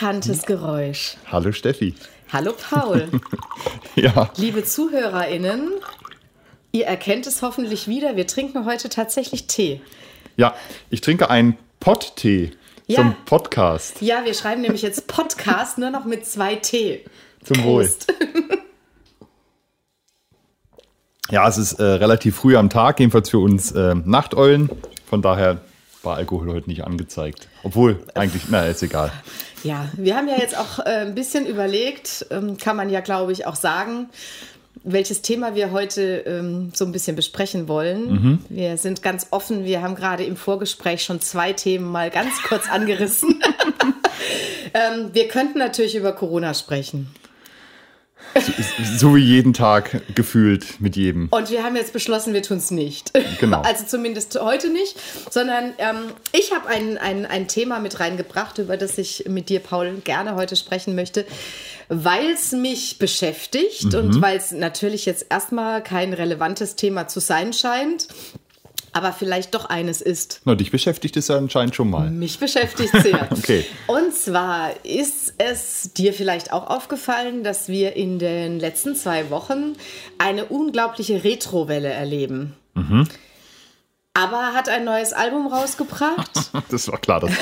Ein altbekanntes Geräusch. Hallo Steffi. Hallo Paul. Ja, Liebe ZuhörerInnen, ihr erkennt es hoffentlich wieder. Wir trinken heute tatsächlich Tee. ja, ich trinke einen Potttee Ja. zum Podcast. Ja, wir schreiben nämlich jetzt Podcast nur noch mit zwei T. Zum Wohl. Ja, es ist äh, relativ früh am Tag, jedenfalls für uns äh, Nachteulen. Von daher war Alkohol heute nicht angezeigt. Obwohl, eigentlich, na, ist egal. Ja, wir haben ja jetzt auch äh, ein bisschen überlegt, ähm, kann man ja, glaube ich, auch sagen, welches Thema wir heute ähm, so ein bisschen besprechen wollen. Wir sind ganz offen. Wir haben gerade im Vorgespräch schon zwei Themen mal ganz kurz angerissen. ähm, wir könnten natürlich über Corona sprechen. So wie jeden Tag gefühlt mit jedem. Und wir haben jetzt beschlossen, wir tun es nicht. Genau. Also zumindest heute nicht, sondern ähm, ich habe ein, ein, ein Thema mit reingebracht, über das ich mit dir, Paul, gerne heute sprechen möchte, weil es mich beschäftigt und weil es natürlich jetzt erstmal kein relevantes Thema zu sein scheint, aber vielleicht doch eines ist. Na, dich beschäftigt es ja anscheinend schon mal. Mich beschäftigt sehr. Okay. Und zwar ist es dir vielleicht auch aufgefallen, dass wir in den letzten zwei Wochen eine unglaubliche Retrowelle erleben. Aber hat ein neues Album rausgebracht. Das war klar. Das,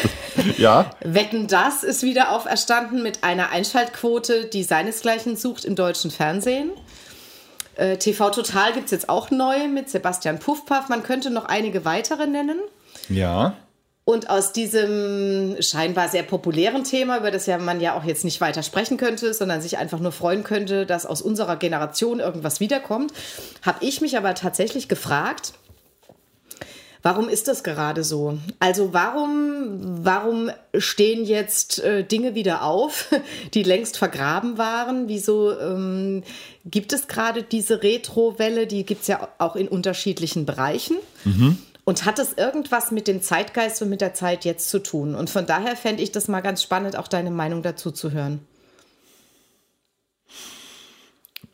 ja, Wetten, das ist wieder auferstanden mit einer Einschaltquote, die seinesgleichen sucht im deutschen Fernsehen. Äh, TV Total gibt es jetzt auch neu mit Sebastian Puffpaff. Man könnte noch einige weitere nennen. ja. Und aus diesem scheinbar sehr populären Thema, über das ja man ja auch jetzt nicht weiter sprechen könnte, sondern sich einfach nur freuen könnte, dass aus unserer Generation irgendwas wiederkommt, habe ich mich aber tatsächlich gefragt, warum ist das gerade so? Also warum, warum stehen jetzt äh, Dinge wieder auf, die längst vergraben waren? Wieso ähm, gibt es gerade diese Retro-Welle? Die gibt es ja auch in unterschiedlichen Bereichen. Und hat es irgendwas mit dem Zeitgeist und mit der Zeit jetzt zu tun? Und von daher fände ich das mal ganz spannend, auch deine Meinung dazu zu hören.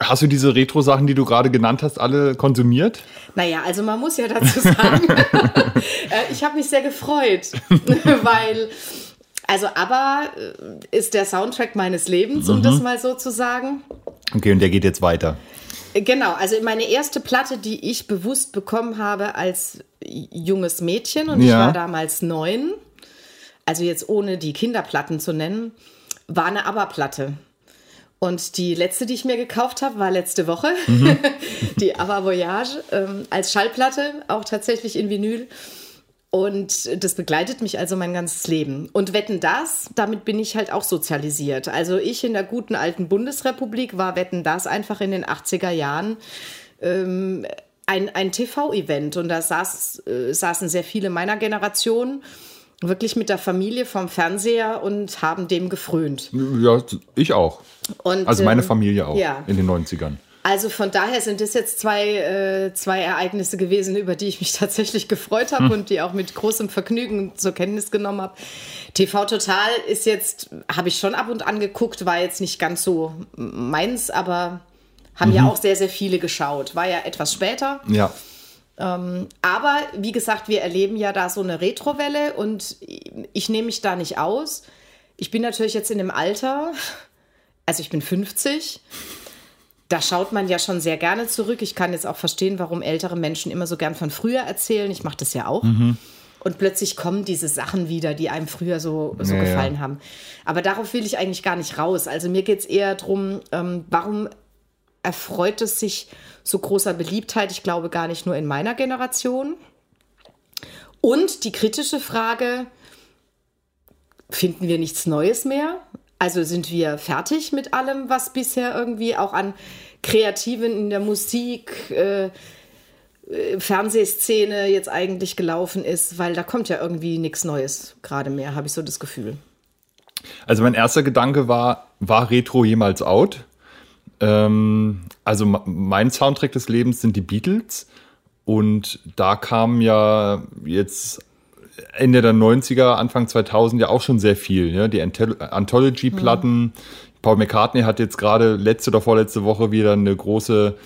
Hast du diese Retro-Sachen, die du gerade genannt hast, alle konsumiert? Naja, also man muss ja dazu sagen, äh, ich habe mich sehr gefreut, weil, also ABBA äh, ist der Soundtrack meines Lebens, um das mal so zu sagen. Okay, und der geht jetzt weiter. Genau, also meine erste Platte, die ich bewusst bekommen habe als junges Mädchen und ich Ja. war damals neun, also jetzt ohne die Kinderplatten zu nennen, war eine ABBA-Platte. Und die letzte, die ich mir gekauft habe, war letzte Woche. die ABBA Voyage ähm, als Schallplatte, auch tatsächlich in Vinyl. Und das begleitet mich also mein ganzes Leben. Und Wetten das, damit bin ich halt auch sozialisiert. Also ich in der guten alten Bundesrepublik war Wetten das einfach in den 80er Jahren ähm, ein, ein TV-Event. Und da saß, äh, saßen sehr viele meiner Generation wirklich mit der Familie vom Fernseher und haben dem gefrönt. Ja, ich auch. Und, Also meine ähm, Familie auch ja. in den 90ern. Also von daher sind das jetzt zwei, äh, zwei Ereignisse gewesen, über die ich mich tatsächlich gefreut habe und die auch mit großem Vergnügen zur Kenntnis genommen habe. TV Total ist jetzt, habe ich schon ab und an geguckt, war jetzt nicht ganz so meins, aber haben ja auch sehr, sehr viele geschaut. War ja etwas später. Ja. Aber wie gesagt, wir erleben ja da so eine Retrowelle und ich nehme mich da nicht aus. Ich bin natürlich jetzt in dem Alter, also ich bin 50. Da schaut man ja schon sehr gerne zurück. Ich kann jetzt auch verstehen, warum ältere Menschen immer so gern von früher erzählen. Ich mache das ja auch. Und plötzlich kommen diese Sachen wieder, die einem früher so, so Ja, ja. gefallen haben. Aber darauf will ich eigentlich gar nicht raus. Also mir geht es eher darum, ähm, warum erfreut es sich so großer Beliebtheit? Ich glaube gar nicht nur in meiner Generation. Und die kritische Frage, finden wir nichts Neues mehr? Also sind wir fertig mit allem, was bisher irgendwie auch an Kreativen in der Musik, äh, äh, Fernsehszene jetzt eigentlich gelaufen ist? Weil da kommt ja irgendwie nichts Neues gerade mehr, habe ich so das Gefühl. Also mein erster Gedanke war, war Retro jemals out? Ähm, also mein Soundtrack des Lebens sind die Beatles und da kam ja jetzt Ende der 90er, Anfang 2000 ja auch schon sehr viel. Ja? Die Anthol- Anthology-Platten. Paul McCartney hat jetzt gerade letzte oder vorletzte Woche wieder eine große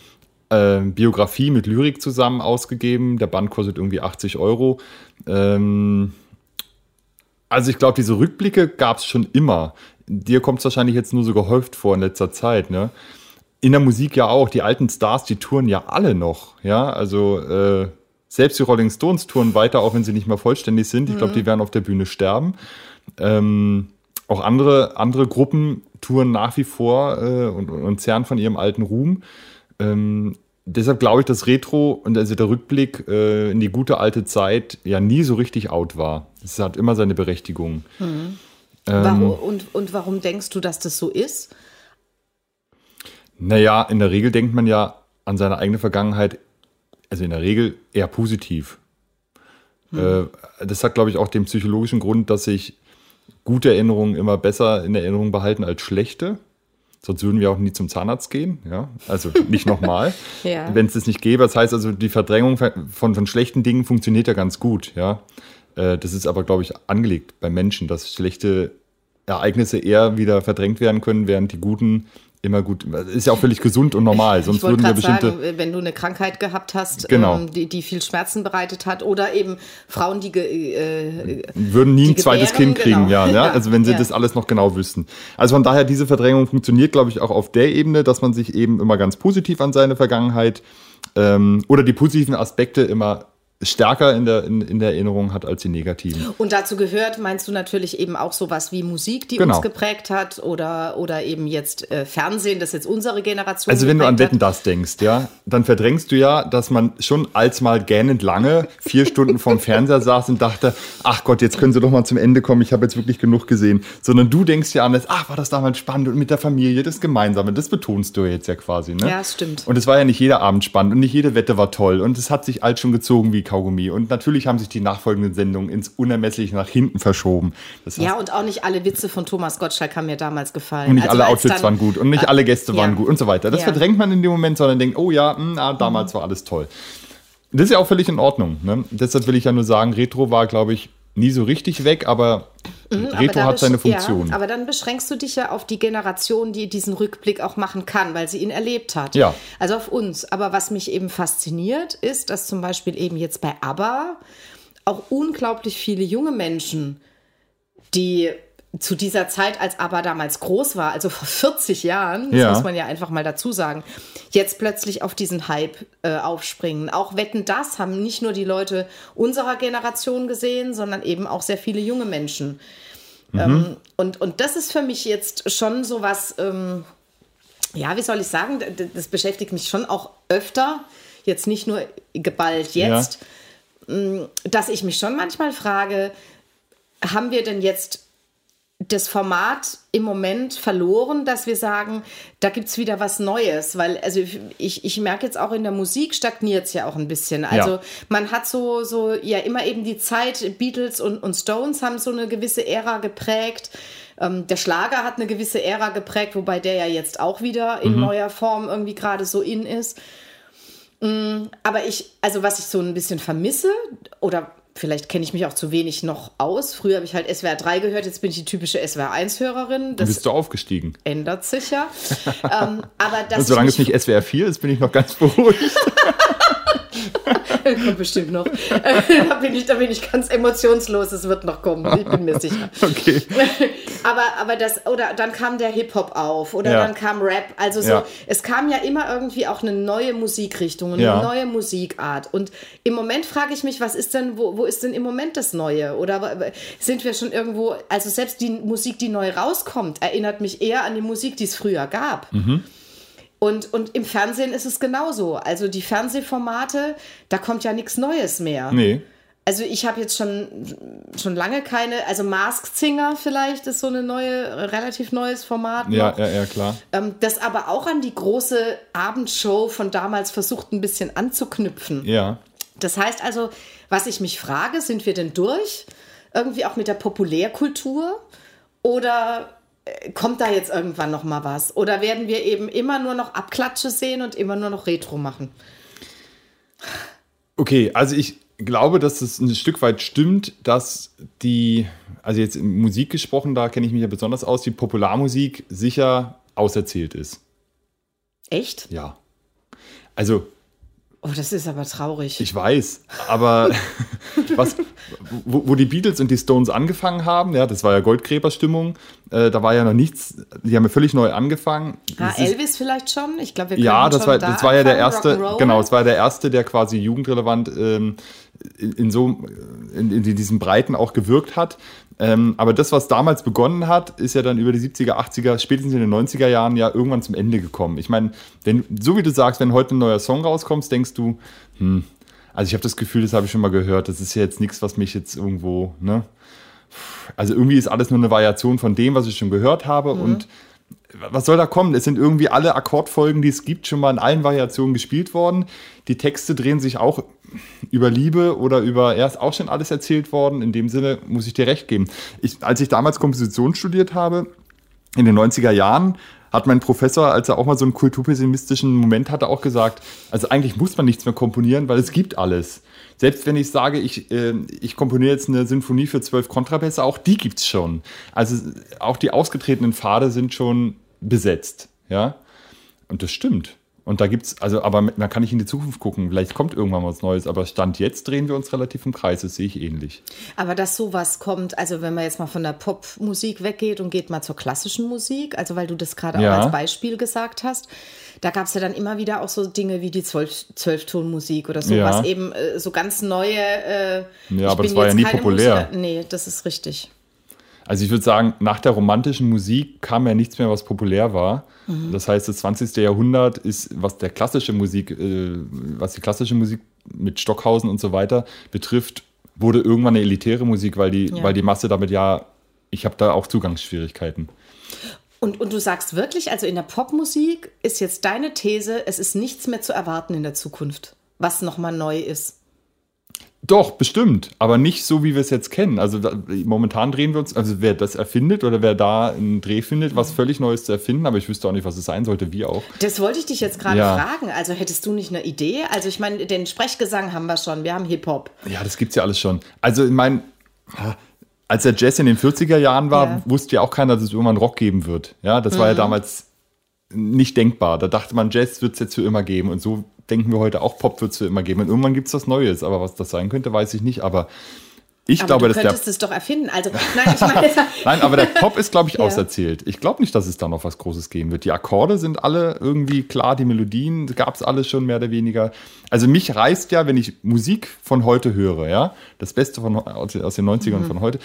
äh, Biografie mit Lyrik zusammen ausgegeben. Der Band kostet irgendwie 80 Euro. Ähm, Also ich glaube, diese Rückblicke gab es schon immer. Dir kommt es wahrscheinlich jetzt nur so gehäuft vor in letzter Zeit, ne? In der Musik ja auch. Die alten Stars, die touren ja alle noch, ja. Also äh, selbst die Rolling Stones touren weiter, auch wenn sie nicht mehr vollständig sind. Ich glaube, die werden auf der Bühne sterben. Ähm, auch andere, andere Gruppen touren nach wie vor äh, und, und zerren von ihrem alten Ruhm. Ähm, deshalb glaube ich, dass Retro und also der Rückblick äh, in die gute alte Zeit ja nie so richtig out war. Es hat immer seine Berechtigung. Mhm. Ähm, warum, und, und warum denkst du, dass das so ist? Naja, in der Regel denkt man ja an seine eigene Vergangenheit, also in der Regel eher positiv. Mhm. Äh, das hat, glaube ich, auch den psychologischen Grund, dass sich gute Erinnerungen immer besser in Erinnerung behalten als schlechte. Sonst würden wir auch nie zum Zahnarzt gehen, ja. Also nicht nochmal, ja. wenn es das nicht gäbe. Das heißt also, die Verdrängung von, von schlechten Dingen funktioniert ja ganz gut, ja. Äh, das ist aber, glaube ich, angelegt bei Menschen, dass schlechte Ereignisse eher wieder verdrängt werden können, während die guten immer gut. Ist ja auch völlig gesund und normal. Sonst würden wir bestimmte. Sagen, wenn du eine Krankheit gehabt hast, genau. ähm, die, die viel Schmerzen bereitet hat, oder eben Frauen, die äh, würden nie ein zweites Kind kriegen, genau. ja, ja. Also wenn sie ja. das alles noch genau wüssten. Also von daher diese Verdrängung funktioniert, glaube ich, auch auf der Ebene, dass man sich eben immer ganz positiv an seine Vergangenheit ähm, oder die positiven Aspekte immer stärker in der, in, in der Erinnerung hat als die negativen. Und dazu gehört, meinst du natürlich eben auch sowas wie Musik, die genau. uns geprägt hat oder, oder eben jetzt äh, Fernsehen, das jetzt unsere Generation Also wenn du an Wetten das denkst, ja, dann verdrängst du ja, dass man schon als mal gähnend lange vier Stunden vorm Fernseher saß und dachte, ach Gott, jetzt können sie doch mal zum Ende kommen, ich habe jetzt wirklich genug gesehen. Sondern du denkst ja an das, ach, war das damals spannend und mit der Familie, das Gemeinsame, das betonst du jetzt ja quasi. Ne? Ja, stimmt. Und es war ja nicht jeder Abend spannend und nicht jede Wette war toll und es hat sich alt schon gezogen wie Kaugummi. Und natürlich haben sich die nachfolgenden Sendungen ins Unermessliche nach hinten verschoben. Das heißt, ja, und auch nicht alle Witze von Thomas Gottschalk haben mir damals gefallen. Und nicht also alle Outfits waren gut und nicht äh, alle Gäste waren gut und so weiter. Das ja. verdrängt man in dem Moment, sondern denkt, oh ja, mh, hm, ah, damals mhm. war alles toll. Das ist ja auch völlig in Ordnung. Ne? Deshalb will ich ja nur sagen, Retro war, glaube ich, nie so richtig weg, aber mhm, Retro aber hat seine Funktion. Ja, aber dann beschränkst du dich ja auf die Generation, die diesen Rückblick auch machen kann, weil sie ihn erlebt hat. Ja. Also auf uns. Aber was mich eben fasziniert, ist, dass zum Beispiel eben jetzt bei ABBA auch unglaublich viele junge Menschen, die zu dieser Zeit, als ABBA damals groß war, also vor 40 Jahren, das ja. muss man ja einfach mal dazu sagen, jetzt plötzlich auf diesen Hype äh, aufspringen. Auch Wetten das haben nicht nur die Leute unserer Generation gesehen, sondern eben auch sehr viele junge Menschen. Mhm. Ähm, und, und das ist für mich jetzt schon so was, ähm, ja, wie soll ich sagen, das beschäftigt mich schon auch öfter, jetzt nicht nur geballt jetzt, ja. Mm, dass ich mich schon manchmal frage, haben wir denn jetzt das Format im Moment verloren, dass wir sagen, da gibt es wieder was Neues. Weil, also ich, ich merke jetzt auch in der Musik stagniert es ja auch ein bisschen. Also ja. man hat so, so ja immer eben die Zeit, Beatles und, und Stones haben so eine gewisse Ära geprägt. Ähm, der Schlager hat eine gewisse Ära geprägt, wobei der ja jetzt auch wieder in mhm. neuer Form irgendwie gerade so in ist. Mm, aber ich, also was ich so ein bisschen vermisse oder Vielleicht kenne ich mich auch zu wenig noch aus. Früher habe ich halt SWR 3 gehört, jetzt bin ich die typische SWR 1-Hörerin. Dann bist du aufgestiegen. Ändert sich ja. ähm, aber das Und solange es nicht SWR 4 ist, bin ich noch ganz beruhigt. kommt bestimmt noch. da, bin ich, da bin ich ganz emotionslos, es wird noch kommen, ich bin mir sicher. Okay. aber, aber das, oder dann kam der Hip-Hop auf oder ja. dann kam Rap. Also so, ja. es kam ja immer irgendwie auch eine neue Musikrichtung, eine ja. neue Musikart. Und im Moment frage ich mich, was ist denn, wo, wo ist denn im Moment das Neue? Oder sind wir schon irgendwo, also selbst die Musik, die neu rauskommt, erinnert mich eher an die Musik, die es früher gab. Mhm. Und, und im Fernsehen ist es genauso. Also die Fernsehformate, da kommt ja nichts Neues mehr. Nee. Also ich habe jetzt schon, schon lange keine, also Masked Singer vielleicht ist so eine neue, relativ neues Format. Ja, noch, ja, ja, klar. Ähm, das aber auch an die große Abendshow von damals versucht ein bisschen anzuknüpfen. Ja. Das heißt also, was ich mich frage, sind wir denn durch? Irgendwie auch mit der Populärkultur? Oder kommt da jetzt irgendwann noch mal was? Oder werden wir eben immer nur noch Abklatsche sehen und immer nur noch Retro machen? Okay, also ich glaube, dass es ein Stück weit stimmt, dass die, also jetzt in Musik gesprochen, da kenne ich mich ja besonders aus, die Popularmusik sicher auserzählt ist. Echt? Ja. Also Oh, das ist aber traurig. Ich weiß, aber was, wo, wo, die Beatles und die Stones angefangen haben, ja, das war ja Goldgräberstimmung, äh, da war ja noch nichts, die haben ja völlig neu angefangen. Ah, Elvis vielleicht schon? Ich glaube, wir Ja, das war, da das war ja der erste, genau, es war der erste, der quasi jugendrelevant ähm, in, in, so, in, in diesen Breiten auch gewirkt hat. Ähm, aber das, was damals begonnen hat, ist ja dann über die 70er, 80er, spätestens in den 90er Jahren ja irgendwann zum Ende gekommen. Ich meine, wenn, so wie du sagst, wenn heute ein neuer Song rauskommt, denkst du, hm, also ich habe das Gefühl, das habe ich schon mal gehört, das ist ja jetzt nichts, was mich jetzt irgendwo, ne? Also irgendwie ist alles nur eine Variation von dem, was ich schon gehört habe mhm. und was soll da kommen? Es sind irgendwie alle Akkordfolgen, die es gibt, schon mal in allen Variationen gespielt worden. Die Texte drehen sich auch über Liebe oder über, er ist auch schon alles erzählt worden. In dem Sinne muss ich dir recht geben. Ich, als ich damals Komposition studiert habe, in den 90er Jahren, hat mein Professor, als er auch mal so einen kulturpessimistischen Moment hatte, auch gesagt, also eigentlich muss man nichts mehr komponieren, weil es gibt alles. Selbst wenn ich sage, ich, äh, ich komponiere jetzt eine Sinfonie für zwölf Kontrabässe, auch die gibt es schon. Also auch die ausgetretenen Pfade sind schon besetzt. Ja. Und das stimmt. Und da gibt es, also, aber man kann nicht in die Zukunft gucken. Vielleicht kommt irgendwann was Neues. Aber Stand jetzt drehen wir uns relativ im Kreis. Das sehe ich ähnlich. Aber dass sowas kommt, also wenn man jetzt mal von der Popmusik weggeht und geht mal zur klassischen Musik, also weil du das gerade ja. auch als Beispiel gesagt hast, da gab es ja dann immer wieder auch so Dinge wie die Zwölftonmusik oder so, ja. eben äh, so ganz neue. Äh, ja, aber das war ja nie populär. Musiker. Nee, das ist richtig. Also ich würde sagen, nach der romantischen Musik kam ja nichts mehr, was populär war. Mhm. Das heißt, das 20. Jahrhundert ist, was der klassische Musik, äh, was die klassische Musik mit Stockhausen und so weiter betrifft, wurde irgendwann eine elitäre Musik, weil die, ja. weil die Masse damit ja, ich habe da auch Zugangsschwierigkeiten. Und, und du sagst wirklich, also in der Popmusik ist jetzt deine These, es ist nichts mehr zu erwarten in der Zukunft, was nochmal neu ist. Doch, bestimmt, aber nicht so, wie wir es jetzt kennen. Also da, momentan drehen wir uns, also wer das erfindet oder wer da einen Dreh findet, was völlig Neues zu erfinden, aber ich wüsste auch nicht, was es sein sollte, wie auch. Das wollte ich dich jetzt gerade ja. fragen. Also hättest du nicht eine Idee? Also ich meine, den Sprechgesang haben wir schon, wir haben Hip-Hop. Ja, das gibt es ja alles schon. Also ich meine, als der Jazz in den 40er Jahren war, ja. wusste ja auch keiner, dass es irgendwann Rock geben wird. Ja, das mhm. war ja mhm. damals nicht denkbar. Da dachte man, Jazz wird es jetzt für immer geben und so denken wir heute auch, Pop wird es für immer geben. Und irgendwann gibt es was Neues. Aber was das sein könnte, weiß ich nicht. Aber ich aber glaube, du könntest der, es doch erfinden. Also, nein, ich meine, nein, aber der Pop ist, glaube ich, ja. auserzählt. Ich glaube nicht, dass es da noch was Großes geben wird. Die Akkorde sind alle irgendwie klar, die Melodien gab es alles schon mehr oder weniger. Also mich reißt ja, wenn ich Musik von heute höre, ja, das Beste von, aus den 90ern mhm. von heute,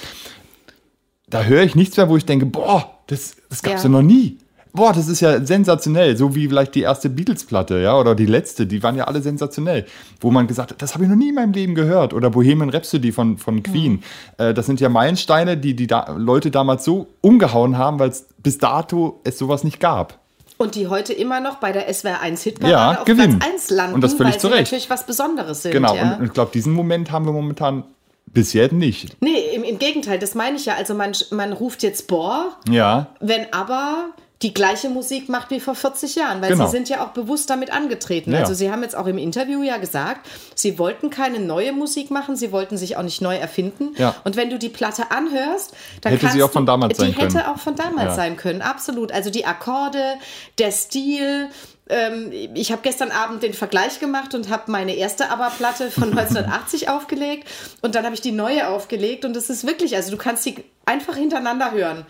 da höre ich nichts mehr, wo ich denke, boah, das, das gab es ja. ja noch nie boah, das ist ja sensationell, so wie vielleicht die erste Beatles-Platte, ja, oder die letzte, die waren ja alle sensationell, wo man gesagt hat, das habe ich noch nie in meinem Leben gehört, oder Bohemian Rhapsody von, von Queen. Mhm. Äh, das sind ja Meilensteine, die die da Leute damals so umgehauen haben, weil es bis dato es sowas nicht gab. Und die heute immer noch bei der SWR 1 Hitparade ja, auf gewinnen. Platz 1 landen, und das völlig weil sie Recht. natürlich was Besonderes sind. Genau, ja? und ich glaube, diesen Moment haben wir momentan bis jetzt nicht. Nee, im, im Gegenteil, das meine ich ja. Also man, man ruft jetzt Boah, ja. wenn aber die gleiche Musik macht wie vor 40 Jahren, weil genau. sie sind ja auch bewusst damit angetreten. Ja. Also sie haben jetzt auch im Interview ja gesagt, sie wollten keine neue Musik machen, sie wollten sich auch nicht neu erfinden. Ja. Und wenn du die Platte anhörst, dann hätte sie auch von damals du, sein können. Die hätte auch von damals ja. sein können, absolut. Also die Akkorde, der Stil, ähm, ich habe gestern Abend den Vergleich gemacht und habe meine erste ABBA-Platte von 1980 aufgelegt und dann habe ich die neue aufgelegt und das ist wirklich, also du kannst sie einfach hintereinander hören.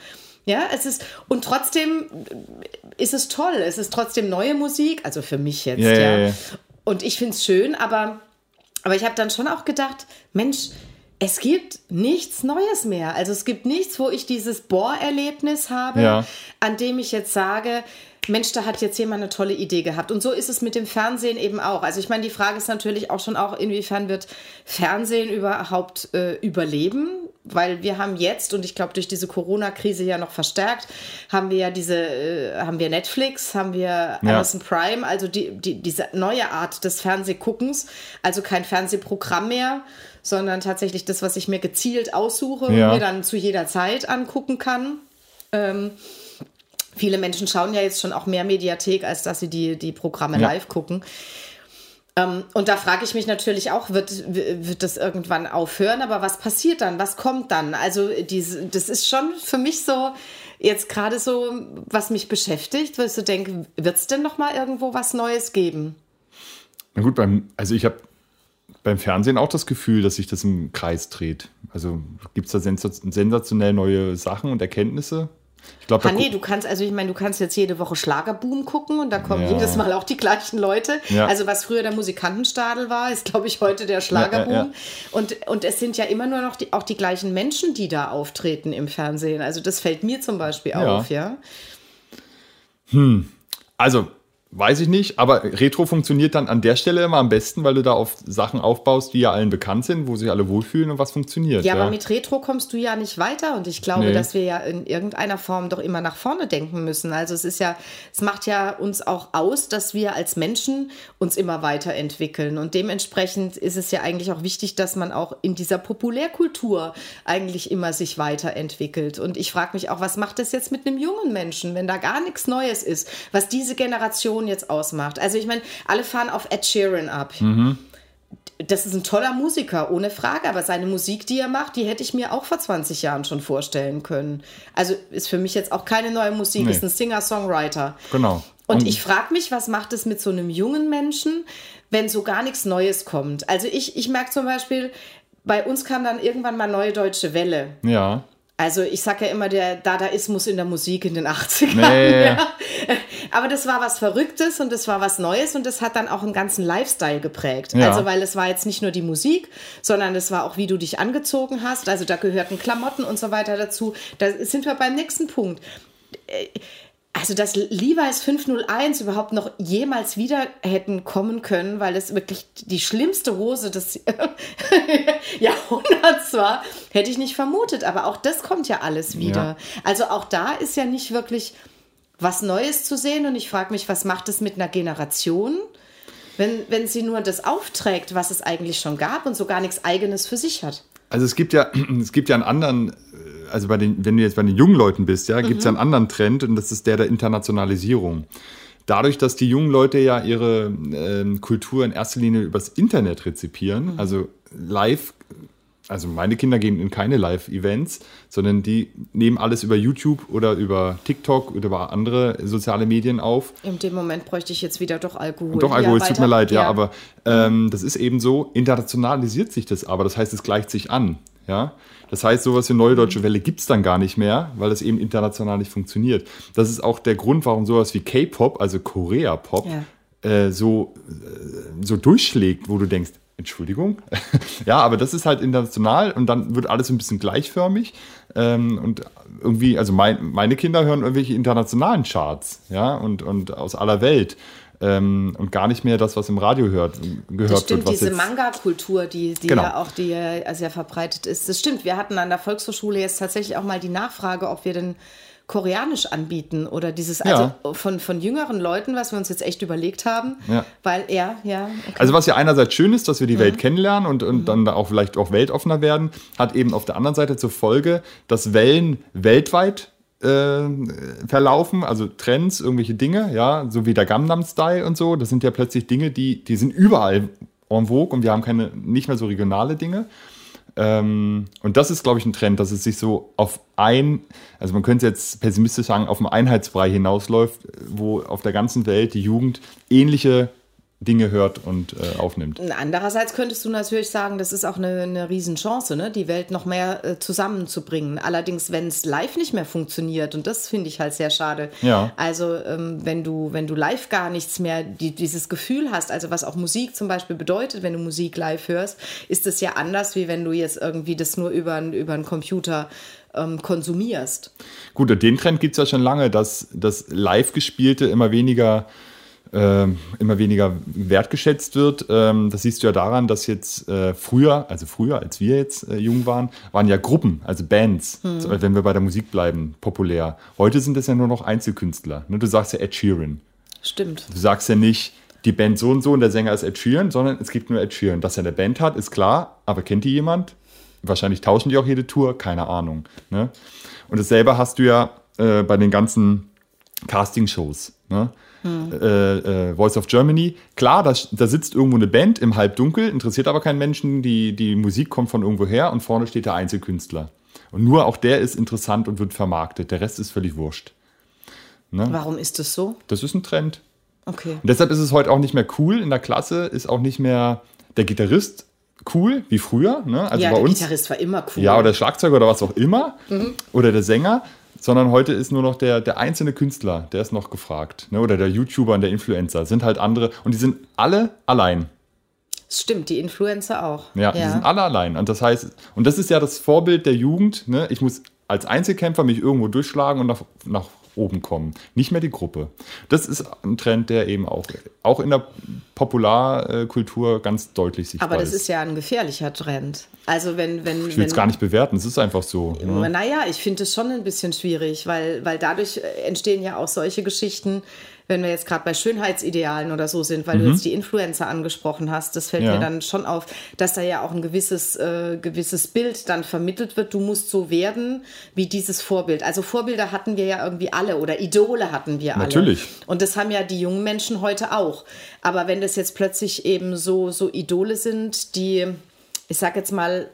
Ja, es ist, und trotzdem ist es toll. Es ist trotzdem neue Musik, also für mich jetzt, ja. ja. ja. Und ich finde es schön, aber, aber ich habe dann schon auch gedacht, Mensch, es gibt nichts Neues mehr. Also es gibt nichts, wo ich dieses Bohrerlebnis habe, ja. an dem ich jetzt sage, Mensch, da hat jetzt jemand eine tolle Idee gehabt. Und so ist es mit dem Fernsehen eben auch. Also ich meine, die Frage ist natürlich auch schon auch, inwiefern wird Fernsehen überhaupt äh, überleben? Weil wir haben jetzt, und ich glaube durch diese Corona-Krise ja noch verstärkt, haben wir ja diese, äh, haben wir Netflix, haben wir ja. Amazon Prime, also die, die, diese neue Art des Fernsehguckens, also kein Fernsehprogramm mehr, sondern tatsächlich das, was ich mir gezielt aussuche ja. und mir dann zu jeder Zeit angucken kann. Ähm, viele Menschen schauen ja jetzt schon auch mehr Mediathek, als dass sie die, die Programme ja. live gucken. Ähm, und da frage ich mich natürlich auch, wird, wird das irgendwann aufhören? Aber was passiert dann? Was kommt dann? Also diese, das ist schon für mich so jetzt gerade so, was mich beschäftigt, weil ich so denke, wird es denn noch mal irgendwo was Neues geben? Na gut, beim, also ich habe beim Fernsehen auch das Gefühl, dass sich das im Kreis dreht. Also gibt es da sensationell neue Sachen und Erkenntnisse? Ich glaube, nee, du kannst, also ich meine, du kannst jetzt jede Woche Schlagerboom gucken und da kommen ja. jedes Mal auch die gleichen Leute. Ja. Also was früher der Musikantenstadel war, ist, glaube ich, heute der Schlagerboom. Ja, und, und es sind ja immer nur noch die, auch die gleichen Menschen, die da auftreten im Fernsehen. Also das fällt mir zum Beispiel auf, ja. Hm. Also Weiß ich nicht, aber Retro funktioniert dann an der Stelle immer am besten, weil du da auf Sachen aufbaust, die ja allen bekannt sind, wo sich alle wohlfühlen und was funktioniert. Ja, ja. aber mit Retro kommst du ja nicht weiter und ich glaube, nee. dass wir ja in irgendeiner Form doch immer nach vorne denken müssen. Also es ist ja, es macht ja uns auch aus, dass wir als Menschen uns immer weiterentwickeln und dementsprechend ist es ja eigentlich auch wichtig, dass man auch in dieser Populärkultur eigentlich immer sich weiterentwickelt. Und ich frage mich auch, was macht das jetzt mit einem jungen Menschen, wenn da gar nichts Neues ist, was diese Generation Person jetzt ausmacht. Also ich meine, alle fahren auf Ed Sheeran ab. Mhm. Das ist ein toller Musiker, ohne Frage, aber seine Musik, die er macht, die hätte ich mir auch vor 20 Jahren schon vorstellen können. Also ist für mich jetzt auch keine neue Musik, nee. ist ein Singer-Songwriter. Genau. Und, Und ich frage mich, was macht es mit so einem jungen Menschen, wenn so gar nichts Neues kommt? Also ich, ich merke zum Beispiel, bei uns kam dann irgendwann mal neue deutsche Welle. Ja. Also ich sage ja immer der Dadaismus in der Musik in den 80ern. Nee. Ja. Aber das war was Verrücktes und das war was Neues und das hat dann auch einen ganzen Lifestyle geprägt. Ja. Also weil es war jetzt nicht nur die Musik, sondern es war auch, wie du dich angezogen hast. Also da gehörten Klamotten und so weiter dazu. Da sind wir beim nächsten Punkt äh, also dass Levi's 501 überhaupt noch jemals wieder hätten kommen können, weil es wirklich die schlimmste Hose des Jahrhunderts war, hätte ich nicht vermutet. Aber auch das kommt ja alles wieder. Ja. Also auch da ist ja nicht wirklich was Neues zu sehen. Und ich frage mich, was macht es mit einer Generation, wenn, wenn sie nur das aufträgt, was es eigentlich schon gab und so gar nichts Eigenes für sich hat? Also es gibt ja, es gibt ja einen anderen also bei den, wenn du jetzt bei den jungen Leuten bist, ja, gibt es mhm. ja einen anderen Trend und das ist der der Internationalisierung. Dadurch, dass die jungen Leute ja ihre äh, Kultur in erster Linie übers Internet rezipieren, mhm. also live, also meine Kinder gehen in keine Live-Events, sondern die nehmen alles über YouTube oder über TikTok oder über andere soziale Medien auf. In dem Moment bräuchte ich jetzt wieder doch Alkohol. Doch Alkohol, ja, es tut mir leid, ja, ja aber ähm, das ist eben so, internationalisiert sich das aber, das heißt, es gleicht sich an. Ja? Das heißt, sowas wie Neue Deutsche Welle gibt es dann gar nicht mehr, weil das eben international nicht funktioniert. Das ist auch der Grund, warum sowas wie K-Pop, also Korea-Pop, ja. äh, so, äh, so durchschlägt, wo du denkst, Entschuldigung. ja, aber das ist halt international und dann wird alles ein bisschen gleichförmig. Ähm, und irgendwie, also mein, meine Kinder hören irgendwelche internationalen Charts, ja, und, und aus aller Welt ähm, und gar nicht mehr das, was im Radio hört, gehört das stimmt, wird. diese Manga-Kultur, die, die genau. ja auch die ja sehr verbreitet ist. Das stimmt. Wir hatten an der Volkshochschule jetzt tatsächlich auch mal die Nachfrage, ob wir denn Koreanisch anbieten oder dieses, also ja. von, von jüngeren Leuten, was wir uns jetzt echt überlegt haben, ja. weil er, ja. Okay. Also was ja einerseits schön ist, dass wir die mhm. Welt kennenlernen und, und mhm. dann auch vielleicht auch weltoffener werden, hat eben auf der anderen Seite zur Folge, dass Wellen weltweit äh, verlaufen, also Trends, irgendwelche Dinge, ja, so wie der Gangnam Style und so, das sind ja plötzlich Dinge, die, die sind überall en vogue und wir haben keine, nicht mehr so regionale Dinge. Ähm, und das ist, glaube ich, ein Trend, dass es sich so auf ein, also man könnte jetzt pessimistisch sagen, auf einen Einheitsbrei hinausläuft, wo auf der ganzen Welt die Jugend ähnliche Dinge hört und äh, aufnimmt. Andererseits könntest du natürlich sagen, das ist auch eine, eine Riesenchance, ne? die Welt noch mehr äh, zusammenzubringen. Allerdings, wenn es live nicht mehr funktioniert, und das finde ich halt sehr schade. Ja. Also, ähm, wenn, du, wenn du live gar nichts mehr, die, dieses Gefühl hast, also was auch Musik zum Beispiel bedeutet, wenn du Musik live hörst, ist es ja anders, wie wenn du jetzt irgendwie das nur über, über einen Computer ähm, konsumierst. Gut, und den Trend gibt es ja schon lange, dass das live gespielte immer weniger äh, immer weniger wertgeschätzt wird. Ähm, das siehst du ja daran, dass jetzt äh, früher, also früher, als wir jetzt äh, jung waren, waren ja Gruppen, also Bands, hm. wenn wir bei der Musik bleiben, populär. Heute sind es ja nur noch Einzelkünstler. Ne? Du sagst ja Ed Sheeran. Stimmt. Du sagst ja nicht, die Band so und so und der Sänger ist Ed Sheeran, sondern es gibt nur Ed Sheeran. Dass er eine Band hat, ist klar, aber kennt die jemand? Wahrscheinlich tauschen die auch jede Tour, keine Ahnung. Ne? Und dasselbe hast du ja äh, bei den ganzen Casting-Shows. Ne? Hm. Äh, äh, Voice of Germany. Klar, da, da, sitzt irgendwo eine Band im Halbdunkel, interessiert aber keinen Menschen. Die, die Musik kommt von irgendwo her und vorne steht der Einzelkünstler. Und nur auch der ist interessant und wird vermarktet. Der Rest ist völlig wurscht. Ne? Warum ist das so? Das ist ein Trend. Okay. Und deshalb ist es heute auch nicht mehr cool. In der Klasse ist auch nicht mehr der Gitarrist cool wie früher. Ne? Also ja, bei der uns. Gitarrist war immer cool. Ja, oder der Schlagzeuger oder was auch immer. Mhm. Oder der Sänger. Sondern heute ist nur noch der, der einzelne Künstler, der ist noch gefragt. Ne? Oder der YouTuber und der Influencer. Sind halt andere. Und die sind alle allein. Stimmt, die Influencer auch. Ja, die sind alle allein. Und das heißt, und das ist ja das Vorbild der Jugend. Ne? Ich muss als Einzelkämpfer mich irgendwo durchschlagen und nach, nach oben kommen. Nicht mehr die Gruppe. Das ist ein Trend, der eben auch, auch in der Popularkultur ganz deutlich sichtbar ist. Aber das ist ja ein gefährlicher Trend. Also wenn, wenn, ich will es gar nicht bewerten, es ist einfach so. Ne? Naja, ich finde es schon ein bisschen schwierig, weil, weil dadurch entstehen ja auch solche Geschichten, wenn wir jetzt gerade bei Schönheitsidealen oder so sind, weil mhm. du jetzt die Influencer angesprochen hast, das fällt ja. mir dann schon auf, dass da ja auch ein gewisses, äh, gewisses Bild dann vermittelt wird. Du musst so werden wie dieses Vorbild. Also Vorbilder hatten wir ja irgendwie alle oder Idole hatten wir alle. Natürlich. Und das haben ja die jungen Menschen heute auch. Aber wenn das jetzt plötzlich eben so, so Idole sind, die, ich sag jetzt mal,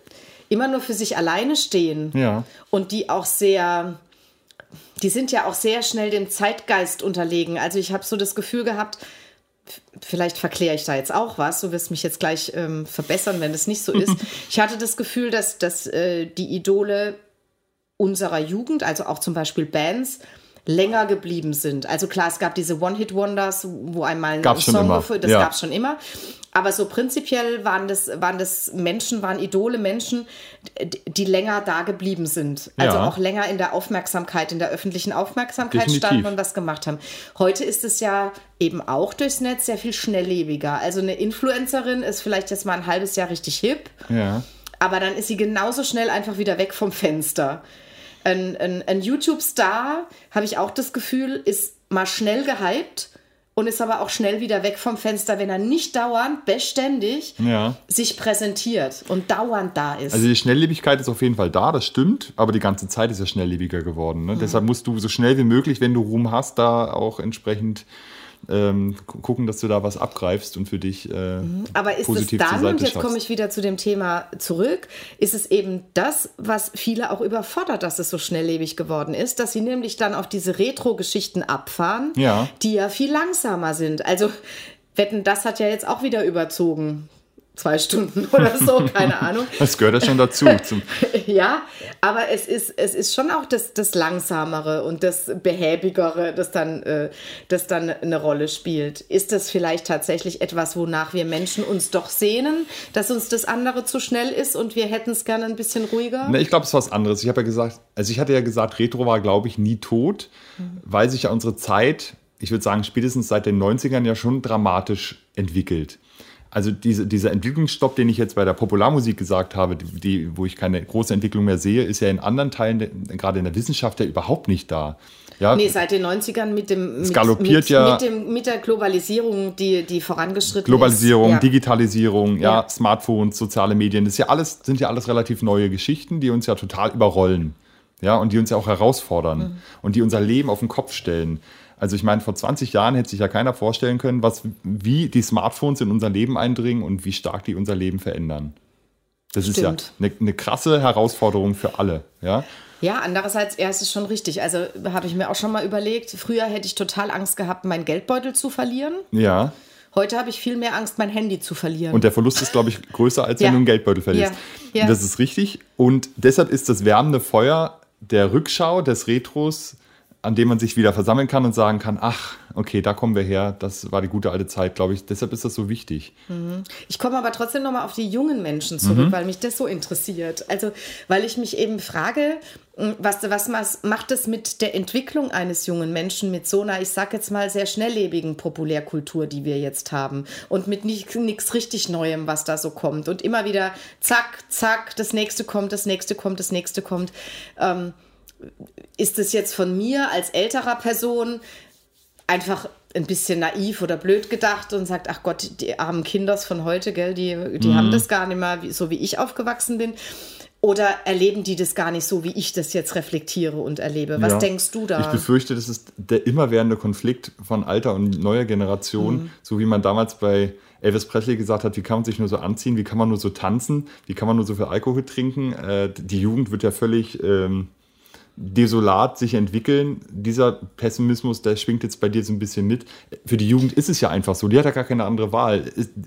immer nur für sich alleine stehen ja. und die auch sehr die sind ja auch sehr schnell dem Zeitgeist unterlegen. Also ich habe so das Gefühl gehabt, vielleicht verkläre ich da jetzt auch was, du wirst mich jetzt gleich ähm, verbessern, wenn das nicht so ist. ich hatte das Gefühl, dass, dass äh, die Idole unserer Jugend, also auch zum Beispiel Bands, länger geblieben sind. Also klar, es gab diese One-Hit-Wonders, wo einmal ein gab's Song gefühlt, das ja. gab es schon immer. Aber so prinzipiell waren das, waren das Menschen, waren Idole Menschen, die länger da geblieben sind. Also Ja. auch länger in der Aufmerksamkeit, in der öffentlichen Aufmerksamkeit Definitiv. standen und was gemacht haben. Heute ist es ja eben auch durchs Netz sehr viel schnelllebiger. Also eine Influencerin ist vielleicht jetzt mal ein halbes Jahr richtig hip, Ja. aber dann ist sie genauso schnell einfach wieder weg vom Fenster. Ein, ein, ein YouTube-Star, habe ich auch das Gefühl, ist mal schnell gehypt und ist aber auch schnell wieder weg vom Fenster, wenn er nicht dauernd, beständig Ja. sich präsentiert und dauernd da ist. Also die Schnelllebigkeit ist auf jeden Fall da, das stimmt, aber die ganze Zeit ist ja schnelllebiger geworden. Ne? Deshalb musst du so schnell wie möglich, wenn du Ruhm hast, da auch entsprechend ähm, gu- gucken, dass du da was abgreifst und für dich äh, Aber ist es positiv zur dann, jetzt komme ich wieder zu dem Thema zurück, ist es eben das, was viele auch überfordert, dass es so schnelllebig geworden ist, dass sie nämlich dann auf diese Retro-Geschichten abfahren, Ja. die ja viel langsamer sind. Also Wetten, das hat ja jetzt auch wieder überzogen. Zwei Stunden oder so, keine Ahnung. Das gehört ja schon dazu. Ja, aber es ist, es ist schon auch das, das Langsamere und das Behäbigere, das dann, äh, das dann eine Rolle spielt. Ist das vielleicht tatsächlich etwas, wonach wir Menschen uns doch sehnen, dass uns das andere zu schnell ist und wir hätten es gerne ein bisschen ruhiger? Ne, ich glaube, es ist was anderes. Ich habe ja gesagt, also ich hatte ja gesagt, Retro war, glaube ich, nie tot, weil sich ja unsere Zeit, ich würde sagen, spätestens seit den 90ern ja schon dramatisch entwickelt. Also diese, dieser Entwicklungsstopp, den ich jetzt bei der Popularmusik gesagt habe, die, die, wo ich keine große Entwicklung mehr sehe, ist ja in anderen Teilen, gerade in der Wissenschaft, ja überhaupt nicht da. Ja, Nee, seit den 90ern mit dem mit, mit, ja- mit, dem, mit der Globalisierung, die, die vorangeschritten Globalisierung, ist. Ja. Digitalisierung, ja, Ja. Smartphones, soziale Medien, das ist ja alles, sind ja alles relativ neue Geschichten, die uns ja total überrollen. Ja, und die uns ja auch herausfordern Mhm. und die unser Leben auf den Kopf stellen. Also ich meine, vor 20 Jahren hätte sich ja keiner vorstellen können, was, wie die Smartphones in unser Leben eindringen und wie stark die unser Leben verändern. Das ist ja Stimmt. eine, eine krasse Herausforderung für alle. Ja, Ja, andererseits, ja, es ist schon richtig. Also habe ich mir auch schon mal überlegt, früher hätte ich total Angst gehabt, meinen Geldbeutel zu verlieren. ja. Heute habe ich viel mehr Angst, mein Handy zu verlieren. Und der Verlust ist, glaube ich, größer, als Ja. wenn du einen Geldbeutel verlierst. Ja. Ja. Das ist richtig. Und deshalb ist das wärmende Feuer der Rückschau, des Retros, an dem man sich wieder versammeln kann und sagen kann, ach, okay, da kommen wir her, das war die gute alte Zeit, glaube ich. Deshalb ist das so wichtig. Ich komme aber trotzdem nochmal auf die jungen Menschen zurück, weil mich das so interessiert. Also, weil ich mich eben frage, was, was, was macht es mit der Entwicklung eines jungen Menschen mit so einer, ich sag jetzt mal, sehr schnelllebigen Populärkultur, die wir jetzt haben und mit nichts richtig Neuem, was da so kommt und immer wieder zack, zack, das nächste kommt, das nächste kommt, das nächste kommt. Ähm, ist es jetzt von mir als älterer Person einfach ein bisschen naiv oder blöd gedacht und sagt, ach Gott, die armen Kinders von heute, gell, die, die haben das gar nicht mehr, so wie ich aufgewachsen bin. Oder erleben die das gar nicht so, wie ich das jetzt reflektiere und erlebe? Was Ja. denkst du da? Ich befürchte, das ist der immerwährende Konflikt von alter und neuer Generation, Mhm. so wie man damals bei Elvis Presley gesagt hat, wie kann man sich nur so anziehen, wie kann man nur so tanzen, wie kann man nur so viel Alkohol trinken. Äh, die Jugend wird ja völlig ähm, desolat sich entwickeln. Dieser Pessimismus, der schwingt jetzt bei dir so ein bisschen mit. Für die Jugend ist es ja einfach so. Die hat ja gar keine andere Wahl.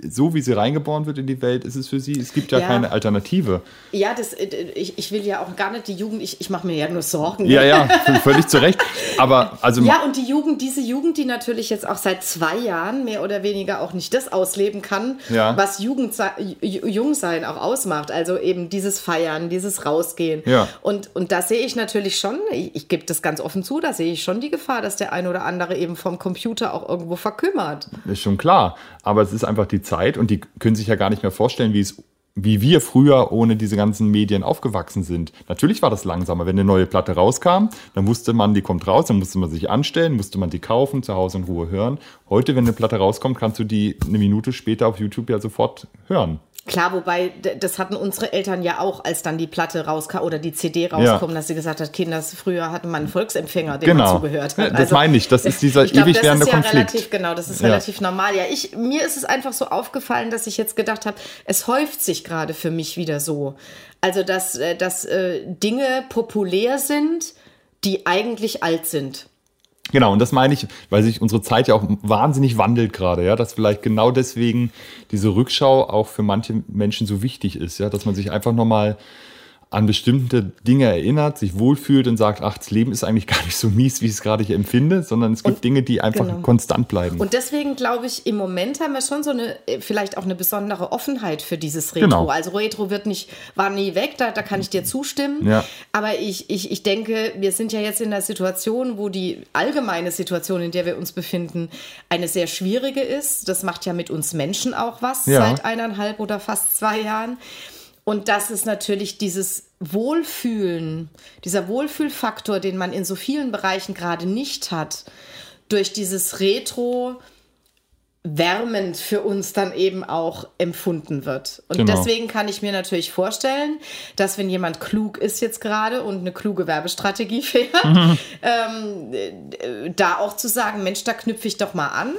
So wie sie reingeboren wird in die Welt, ist es für sie. Es gibt ja, ja. keine Alternative. Ja, das, äh, ich, ich will ja auch gar nicht die Jugend, ich, ich mache mir ja nur Sorgen. Ja, ja, völlig zu Recht. Aber also. Ja, und die Jugend, diese Jugend, die natürlich jetzt auch seit zwei Jahren mehr oder weniger auch nicht das ausleben kann, ja. was Jugend, Jungsein auch ausmacht. Also eben dieses Feiern, dieses Rausgehen. Ja. Und, und da sehe ich natürlich schon, ich, ich gebe das ganz offen zu, da sehe ich schon die Gefahr, dass der ein oder andere eben vom Computer auch irgendwo verkümmert. Ist schon klar. Aber es ist einfach die Zeit und die können sich ja gar nicht mehr vorstellen, wie es wie wir früher ohne diese ganzen Medien aufgewachsen sind. Natürlich war das langsamer. Wenn eine neue Platte rauskam, dann wusste man, die kommt raus, dann musste man sich anstellen, musste man die kaufen, zu Hause in Ruhe hören. Heute, wenn eine Platte rauskommt, kannst du die eine Minute später auf YouTube ja sofort hören. Klar, wobei das hatten unsere Eltern ja auch, als dann die Platte rauskam oder die CD rauskommt, ja. dass sie gesagt hat, Kinder, früher hatten man einen Volksempfänger, dem genau. man zugehört hat. Also, das meine ich, das ist dieser glaub, ewig werdende ja Konflikt. Relativ, genau, das ist ja. relativ normal. Ja, ich, mir ist es einfach so aufgefallen, dass ich jetzt gedacht habe, es häuft sich gerade für mich wieder so. Also, dass, äh, dass äh, Dinge populär sind, die eigentlich alt sind. Genau, und das meine ich, weil sich unsere Zeit ja auch wahnsinnig wandelt gerade, ja, dass vielleicht genau deswegen diese Rückschau auch für manche Menschen so wichtig ist, ja, dass man sich einfach nochmal an bestimmte Dinge erinnert, sich wohlfühlt und sagt, ach, das Leben ist eigentlich gar nicht so mies, wie ich es gerade hier empfinde, sondern es gibt und, Dinge, die einfach genau. konstant bleiben. Und deswegen glaube ich, im Moment haben wir schon so eine, äh, vielleicht auch eine besondere Offenheit für dieses Retro. Genau. Also Retro wird nicht, war nie weg, da, da kann ich dir zustimmen. Ja. Aber ich, ich, ich denke, wir sind ja jetzt in einer Situation, wo die allgemeine Situation, in der wir uns befinden, eine sehr schwierige ist. Das macht ja mit uns Menschen auch was ja. seit eineinhalb oder fast zwei Jahren. Und das ist natürlich dieses Wohlfühlen, dieser Wohlfühlfaktor, den man in so vielen Bereichen gerade nicht hat, durch dieses Retro wärmend für uns dann eben auch empfunden wird. Und genau. deswegen kann ich mir natürlich vorstellen, dass wenn jemand klug ist jetzt gerade und eine kluge Werbestrategie fährt, mhm. ähm, äh, da auch zu sagen, Mensch, da knüpfe ich doch mal an.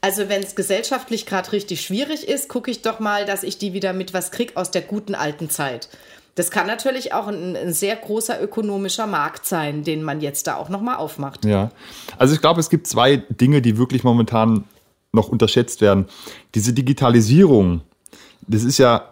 Also wenn es gesellschaftlich gerade richtig schwierig ist, gucke ich doch mal, dass ich die wieder mit was kriege aus der guten alten Zeit. Das kann natürlich auch ein, ein, sehr großer ökonomischer Markt sein, den man jetzt da auch nochmal aufmacht. Ja, also ich glaube, es gibt zwei Dinge, die wirklich momentan noch unterschätzt werden. Diese Digitalisierung, das ist ja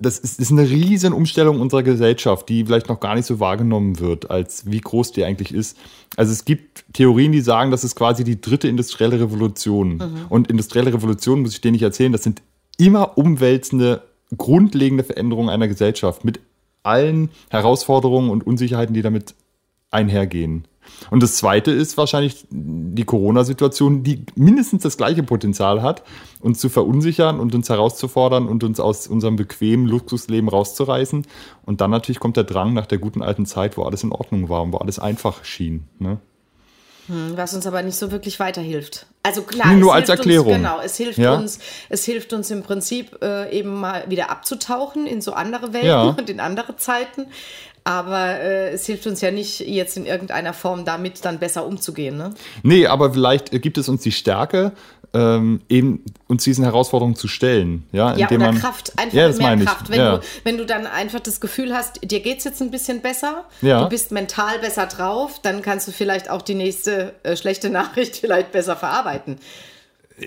das ist, ist eine riesen Umstellung unserer Gesellschaft, die vielleicht noch gar nicht so wahrgenommen wird, als wie groß die eigentlich ist. Also es gibt Theorien, die sagen, das ist quasi die dritte industrielle Revolution. Mhm. Und industrielle Revolution, muss ich dir nicht erzählen, das sind immer umwälzende, grundlegende Veränderungen einer Gesellschaft mit allen Herausforderungen und Unsicherheiten, die damit einhergehen. Und das Zweite ist wahrscheinlich die Corona-Situation, die mindestens das gleiche Potenzial hat, uns zu verunsichern und uns herauszufordern und uns aus unserem bequemen Luxusleben rauszureißen. Und dann natürlich kommt der Drang nach der guten alten Zeit, wo alles in Ordnung war und wo alles einfach schien. Ne? Hm, was uns aber nicht so wirklich weiterhilft. Also klar, nur als Erklärung. Uns, genau, es hilft ja? uns, es hilft uns im Prinzip äh, eben mal wieder abzutauchen in so andere Welten ja. und in andere Zeiten. Aber äh, es hilft uns ja nicht, jetzt in irgendeiner Form damit dann besser umzugehen. Ne? Nee, aber vielleicht gibt es uns die Stärke, ähm, eben uns diesen Herausforderungen zu stellen. Ja, ja indem oder man, Kraft, einfach ja, mehr Kraft. Wenn, ja. du, wenn du dann einfach das Gefühl hast, dir geht es jetzt ein bisschen besser, ja. du bist mental besser drauf, dann kannst du vielleicht auch die nächste äh, schlechte Nachricht vielleicht besser verarbeiten.